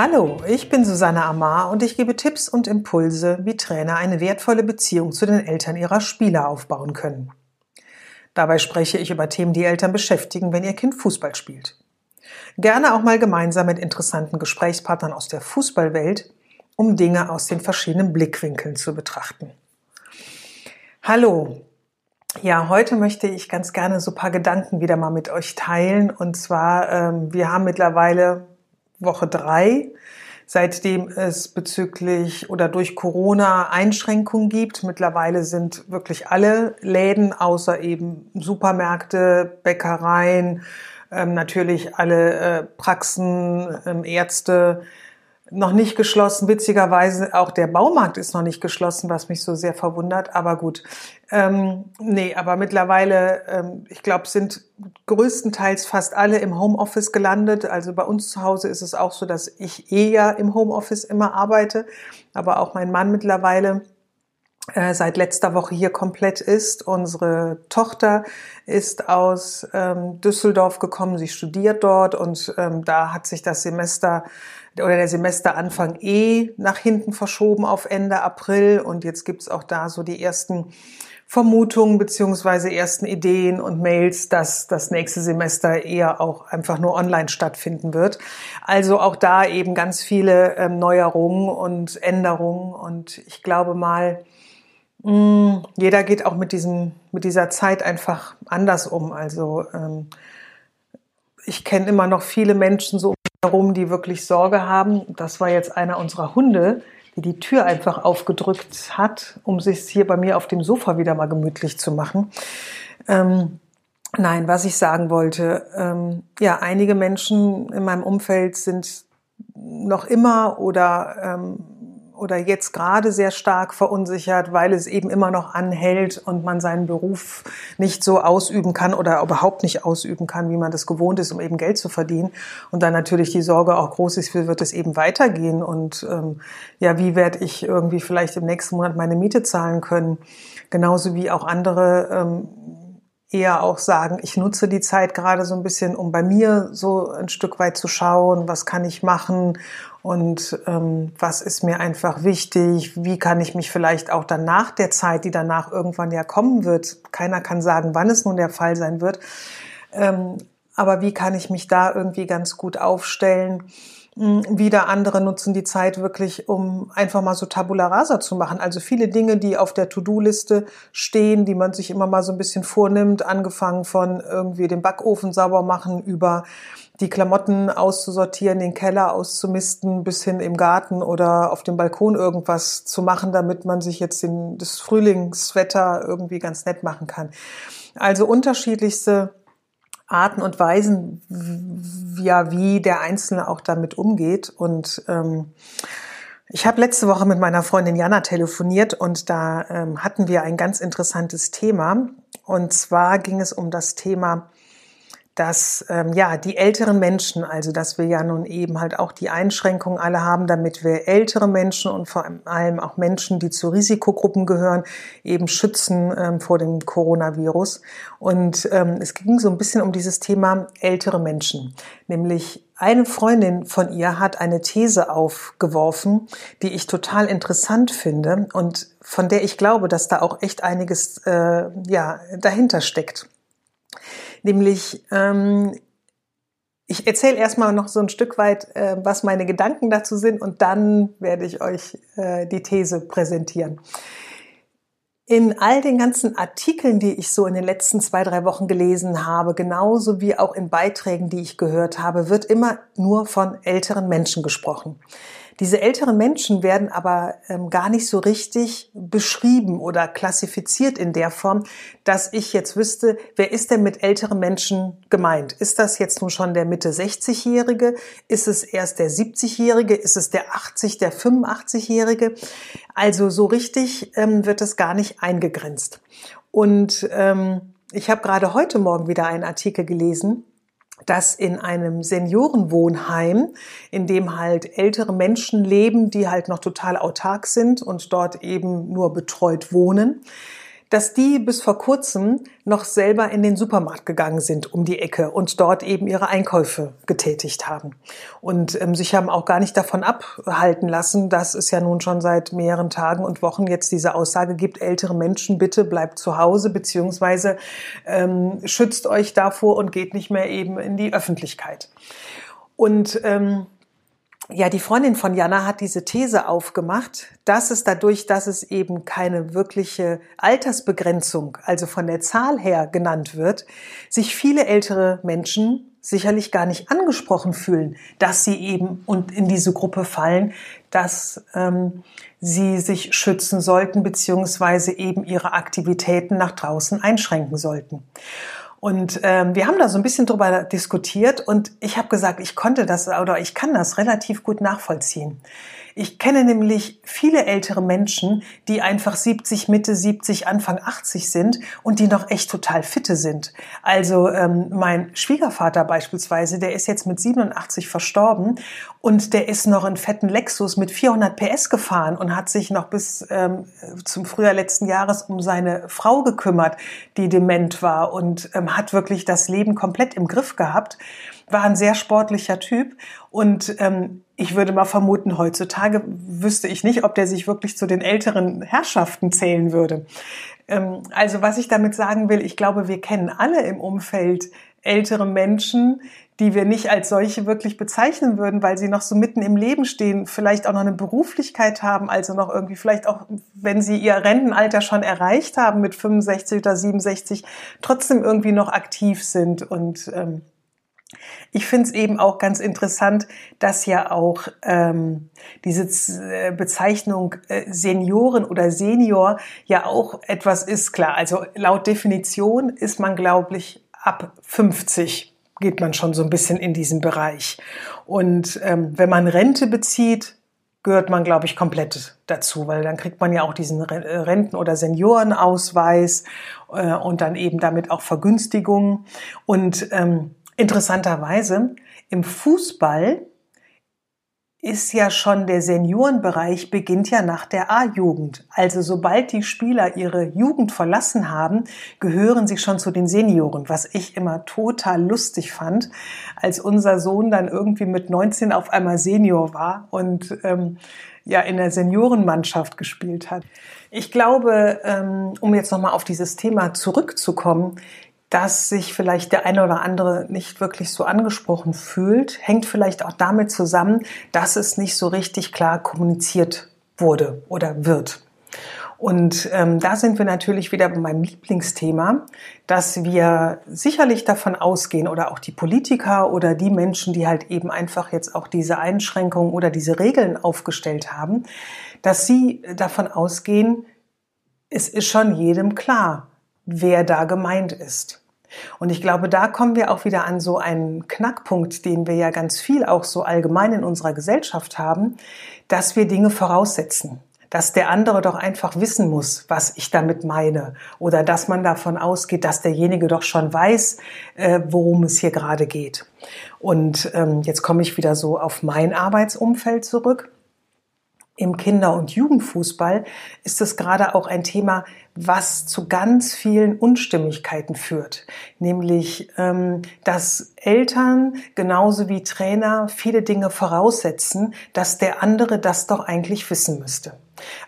Hallo, ich bin Susanne Amar und ich gebe Tipps und Impulse, wie Trainer eine wertvolle Beziehung zu den Eltern ihrer Spieler aufbauen können. Dabei spreche ich über Themen, die Eltern beschäftigen, wenn ihr Kind Fußball spielt. Gerne auch mal gemeinsam mit interessanten Gesprächspartnern aus der Fußballwelt, um Dinge aus den verschiedenen Blickwinkeln zu betrachten. Hallo. Ja, heute möchte ich ganz gerne so ein paar Gedanken wieder mal mit euch teilen. Und zwar, ähm, wir haben mittlerweile Woche drei, seitdem es bezüglich oder durch Corona Einschränkungen gibt. Mittlerweile sind wirklich alle Läden außer eben Supermärkte, Bäckereien, ähm, natürlich alle äh, Praxen, ähm, Ärzte, noch nicht geschlossen. Witzigerweise auch der Baumarkt ist noch nicht geschlossen, was mich so sehr verwundert. Aber gut, ähm, nee, aber mittlerweile, ähm, ich glaube, sind größtenteils fast alle im Homeoffice gelandet. Also bei uns zu Hause ist es auch so, dass ich eher im Homeoffice immer arbeite, aber auch mein Mann mittlerweile seit letzter Woche hier komplett ist. Unsere Tochter ist aus ähm, Düsseldorf gekommen, sie studiert dort und ähm, da hat sich das Semester oder der Semesteranfang eh nach hinten verschoben auf Ende April und jetzt gibt's auch da so die ersten Vermutungen beziehungsweise ersten Ideen und Mails, dass das nächste Semester eher auch einfach nur online stattfinden wird. Also auch da eben ganz viele ähm, Neuerungen und Änderungen und ich glaube mal, mm, jeder geht auch mit diesem mit dieser Zeit einfach anders um. Also ähm, ich kenne immer noch viele Menschen so herum, die wirklich Sorge haben. Das war jetzt einer unserer Hunde, die die Tür einfach aufgedrückt hat, um sich hier bei mir auf dem Sofa wieder mal gemütlich zu machen. Ähm, nein, was ich sagen wollte, ähm, ja, einige Menschen in meinem Umfeld sind noch immer oder ähm, oder jetzt gerade sehr stark verunsichert, weil es eben immer noch anhält und man seinen Beruf nicht so ausüben kann oder überhaupt nicht ausüben kann, wie man das gewohnt ist, um eben Geld zu verdienen. Und dann natürlich die Sorge auch groß ist, wie wird es eben weitergehen und ähm, ja, wie werde ich irgendwie vielleicht im nächsten Monat meine Miete zahlen können. Genauso wie auch andere ähm, eher auch sagen, ich nutze die Zeit gerade so ein bisschen, um bei mir so ein Stück weit zu schauen, was kann ich machen und ähm, was ist mir einfach wichtig, wie kann ich mich vielleicht auch dann nach der Zeit, die danach irgendwann ja kommen wird, keiner kann sagen, wann es nun der Fall sein wird, ähm, aber wie kann ich mich da irgendwie ganz gut aufstellen? Wieder andere nutzen die Zeit wirklich, um einfach mal so Tabula Rasa zu machen. Also viele Dinge, die auf der To-Do-Liste stehen, die man sich immer mal so ein bisschen vornimmt, angefangen von irgendwie den Backofen sauber machen über die Klamotten auszusortieren, den Keller auszumisten, bis hin im Garten oder auf dem Balkon irgendwas zu machen, damit man sich jetzt den, das Frühlingswetter irgendwie ganz nett machen kann. Also unterschiedlichste Arten und Weisen, ja, wie der Einzelne auch damit umgeht. Und ähm, ich habe letzte Woche mit meiner Freundin Jana telefoniert und da ähm, hatten wir ein ganz interessantes Thema. Und zwar ging es um das Thema dass ähm, ja die älteren Menschen, also dass wir ja nun eben halt auch die Einschränkungen alle haben, damit wir ältere Menschen und vor allem auch Menschen, die zu Risikogruppen gehören, eben schützen ähm, vor dem Coronavirus. Und ähm, es ging so ein bisschen um dieses Thema ältere Menschen, nämlich eine Freundin von ihr hat eine These aufgeworfen, die ich total interessant finde und von der ich glaube, dass da auch echt einiges äh, ja dahinter steckt. Nämlich, ähm, ich erzähle erstmal noch so ein Stück weit, äh, was meine Gedanken dazu sind und dann werde ich euch äh, die These präsentieren. In all den ganzen Artikeln, die ich so in den letzten zwei, drei Wochen gelesen habe, genauso wie auch in Beiträgen, die ich gehört habe, wird immer nur von älteren Menschen gesprochen. Diese älteren Menschen werden aber ähm, gar nicht so richtig beschrieben oder klassifiziert in der Form, dass ich jetzt wüsste, wer ist denn mit älteren Menschen gemeint? Ist das jetzt nun schon der Mitte 60-Jährige? Ist es erst der 70-Jährige? Ist es der 80, der 85-Jährige? Also so richtig ähm, wird es gar nicht eingegrenzt. Und ähm, ich habe gerade heute Morgen wieder einen Artikel gelesen, dass in einem Seniorenwohnheim, in dem halt ältere Menschen leben, die halt noch total autark sind und dort eben nur betreut wohnen, dass die bis vor kurzem noch selber in den Supermarkt gegangen sind um die Ecke und dort eben ihre Einkäufe getätigt haben. Und ähm, sich haben auch gar nicht davon abhalten lassen, dass es ja nun schon seit mehreren Tagen und Wochen jetzt diese Aussage gibt, ältere Menschen, bitte bleibt zu Hause, beziehungsweise ähm, schützt euch davor und geht nicht mehr eben in die Öffentlichkeit. Und ähm, ja, die Freundin von Jana hat diese These aufgemacht, dass es dadurch, dass es eben keine wirkliche Altersbegrenzung, also von der Zahl her genannt wird, sich viele ältere Menschen sicherlich gar nicht angesprochen fühlen, dass sie eben und in diese Gruppe fallen, dass ähm, sie sich schützen sollten beziehungsweise eben ihre Aktivitäten nach draußen einschränken sollten. Und ähm, wir haben da so ein bisschen drüber diskutiert und ich habe gesagt, ich konnte das oder ich kann das relativ gut nachvollziehen. Ich kenne nämlich viele ältere Menschen, die einfach 70, Mitte 70, Anfang 80 sind und die noch echt total fitte sind. Also ähm, mein Schwiegervater beispielsweise, der ist jetzt mit 87 verstorben und der ist noch einen fetten Lexus mit 400 PS gefahren und hat sich noch bis ähm, zum Frühjahr letzten Jahres um seine Frau gekümmert, die dement war und ähm, hat wirklich das Leben komplett im Griff gehabt war ein sehr sportlicher Typ und ähm, ich würde mal vermuten, heutzutage wüsste ich nicht, ob der sich wirklich zu den älteren Herrschaften zählen würde. Ähm, also was ich damit sagen will, ich glaube, wir kennen alle im Umfeld ältere Menschen, die wir nicht als solche wirklich bezeichnen würden, weil sie noch so mitten im Leben stehen, vielleicht auch noch eine Beruflichkeit haben, also noch irgendwie vielleicht auch, wenn sie ihr Rentenalter schon erreicht haben mit 65 oder 67, trotzdem irgendwie noch aktiv sind und ähm, ich finde es eben auch ganz interessant, dass ja auch ähm, diese äh, Bezeichnung äh, Senioren oder Senior ja auch etwas ist, klar. Also laut Definition ist man, glaube ich, ab 50 geht man schon so ein bisschen in diesen Bereich. Und ähm, wenn man Rente bezieht, gehört man, glaube ich, komplett dazu, weil dann kriegt man ja auch diesen äh, Renten- oder Seniorenausweis äh, und dann eben damit auch Vergünstigungen. Und ähm, Interessanterweise, im Fußball ist ja schon der Seniorenbereich beginnt ja nach der A-Jugend. Also sobald die Spieler ihre Jugend verlassen haben, gehören sie schon zu den Senioren, was ich immer total lustig fand, als unser Sohn dann irgendwie mit 19 auf einmal Senior war und ähm, ja in der Seniorenmannschaft gespielt hat. Ich glaube, ähm, um jetzt nochmal auf dieses Thema zurückzukommen, dass sich vielleicht der eine oder andere nicht wirklich so angesprochen fühlt, hängt vielleicht auch damit zusammen, dass es nicht so richtig klar kommuniziert wurde oder wird. Und ähm, da sind wir natürlich wieder bei meinem Lieblingsthema, dass wir sicherlich davon ausgehen oder auch die Politiker oder die Menschen, die halt eben einfach jetzt auch diese Einschränkungen oder diese Regeln aufgestellt haben, dass sie davon ausgehen, es ist schon jedem klar, wer da gemeint ist. Und ich glaube, da kommen wir auch wieder an so einen Knackpunkt, den wir ja ganz viel auch so allgemein in unserer Gesellschaft haben, dass wir Dinge voraussetzen dass der andere doch einfach wissen muss, was ich damit meine. Oder dass man davon ausgeht, dass derjenige doch schon weiß, äh, worum es hier gerade geht. Und ähm, jetzt komme ich wieder so auf mein Arbeitsumfeld zurück im Kinder- und Jugendfußball ist es gerade auch ein Thema, was zu ganz vielen Unstimmigkeiten führt. Nämlich, ähm, dass Eltern genauso wie Trainer viele Dinge voraussetzen, dass der andere das doch eigentlich wissen müsste.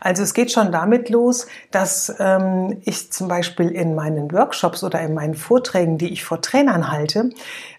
Also es geht schon damit los, dass ähm, ich zum Beispiel in meinen Workshops oder in meinen Vorträgen, die ich vor Trainern halte,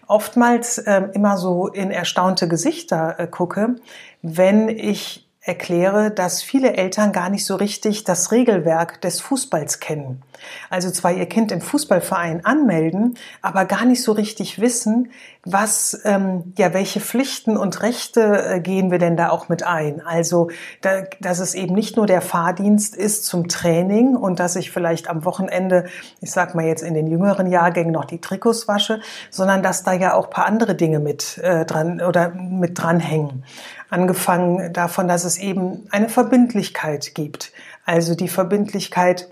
oftmals ähm, immer so in erstaunte Gesichter äh, gucke, wenn ich erkläre, dass viele Eltern gar nicht so richtig das Regelwerk des Fußballs kennen. Also zwar ihr Kind im Fußballverein anmelden, aber gar nicht so richtig wissen, was, ähm, ja, welche Pflichten und Rechte äh, gehen wir denn da auch mit ein? Also, da, dass es eben nicht nur der Fahrdienst ist zum Training und dass ich vielleicht am Wochenende, ich sag mal jetzt in den jüngeren Jahrgängen noch die Trikots wasche, sondern dass da ja auch paar andere Dinge mit äh, dran oder mit dranhängen. Angefangen davon, dass es eben eine Verbindlichkeit gibt. Also die Verbindlichkeit,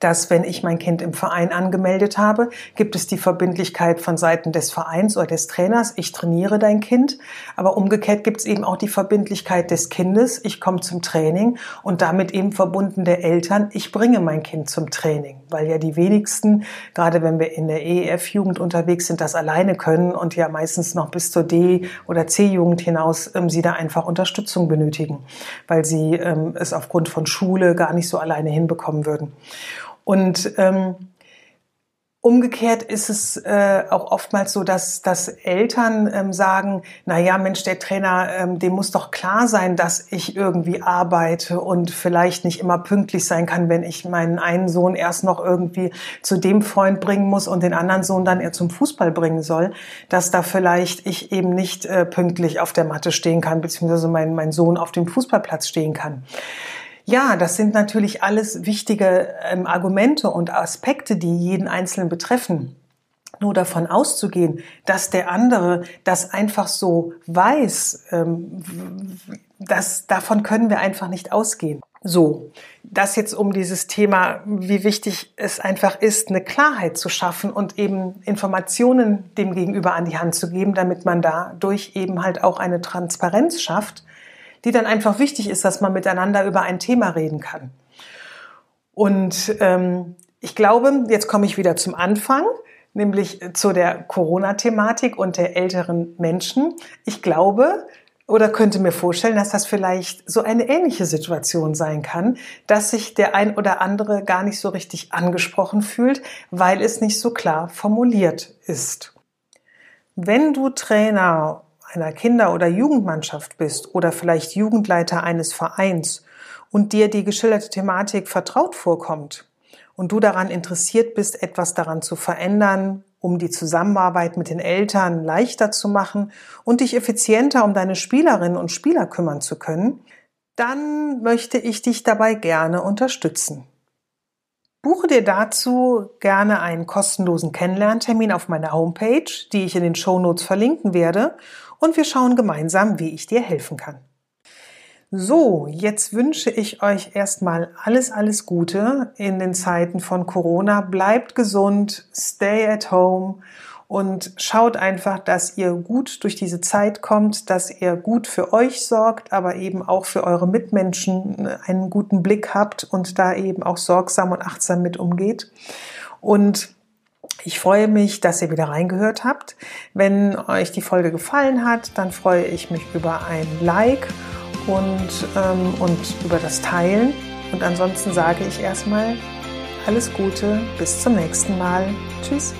dass wenn ich mein Kind im Verein angemeldet habe, gibt es die Verbindlichkeit von Seiten des Vereins oder des Trainers, ich trainiere dein Kind. Aber umgekehrt gibt es eben auch die Verbindlichkeit des Kindes, ich komme zum Training und damit eben verbunden der Eltern, ich bringe mein Kind zum Training. Weil ja die wenigsten, gerade wenn wir in der EEF-Jugend unterwegs sind, das alleine können und ja meistens noch bis zur D- oder C-Jugend hinaus ähm, sie da einfach Unterstützung benötigen, weil sie ähm, es aufgrund von Schule gar nicht so alleine hinbekommen würden. Und ähm, Umgekehrt ist es äh, auch oftmals so, dass, dass Eltern ähm, sagen, na ja, Mensch, der Trainer, ähm, dem muss doch klar sein, dass ich irgendwie arbeite und vielleicht nicht immer pünktlich sein kann, wenn ich meinen einen Sohn erst noch irgendwie zu dem Freund bringen muss und den anderen Sohn dann eher zum Fußball bringen soll, dass da vielleicht ich eben nicht äh, pünktlich auf der Matte stehen kann, beziehungsweise mein, mein Sohn auf dem Fußballplatz stehen kann. Ja, das sind natürlich alles wichtige ähm, Argumente und Aspekte, die jeden Einzelnen betreffen. Nur davon auszugehen, dass der andere das einfach so weiß, ähm, das, davon können wir einfach nicht ausgehen. So, das jetzt um dieses Thema, wie wichtig es einfach ist, eine Klarheit zu schaffen und eben Informationen dem Gegenüber an die Hand zu geben, damit man dadurch eben halt auch eine Transparenz schafft die dann einfach wichtig ist, dass man miteinander über ein Thema reden kann. Und ähm, ich glaube, jetzt komme ich wieder zum Anfang, nämlich zu der Corona-Thematik und der älteren Menschen. Ich glaube, oder könnte mir vorstellen, dass das vielleicht so eine ähnliche Situation sein kann, dass sich der ein oder andere gar nicht so richtig angesprochen fühlt, weil es nicht so klar formuliert ist. Wenn du Trainer einer Kinder- oder Jugendmannschaft bist oder vielleicht Jugendleiter eines Vereins und dir die geschilderte Thematik vertraut vorkommt und du daran interessiert bist, etwas daran zu verändern, um die Zusammenarbeit mit den Eltern leichter zu machen und dich effizienter um deine Spielerinnen und Spieler kümmern zu können, dann möchte ich dich dabei gerne unterstützen. Buche dir dazu gerne einen kostenlosen Kennenlerntermin auf meiner Homepage, die ich in den Show Notes verlinken werde und wir schauen gemeinsam, wie ich dir helfen kann. So, jetzt wünsche ich euch erstmal alles, alles Gute in den Zeiten von Corona. Bleibt gesund, stay at home und schaut einfach, dass ihr gut durch diese Zeit kommt, dass ihr gut für euch sorgt, aber eben auch für eure Mitmenschen einen guten Blick habt und da eben auch sorgsam und achtsam mit umgeht. Und ich freue mich, dass ihr wieder reingehört habt. Wenn euch die Folge gefallen hat, dann freue ich mich über ein Like und, ähm, und über das Teilen. Und ansonsten sage ich erstmal alles Gute, bis zum nächsten Mal. Tschüss.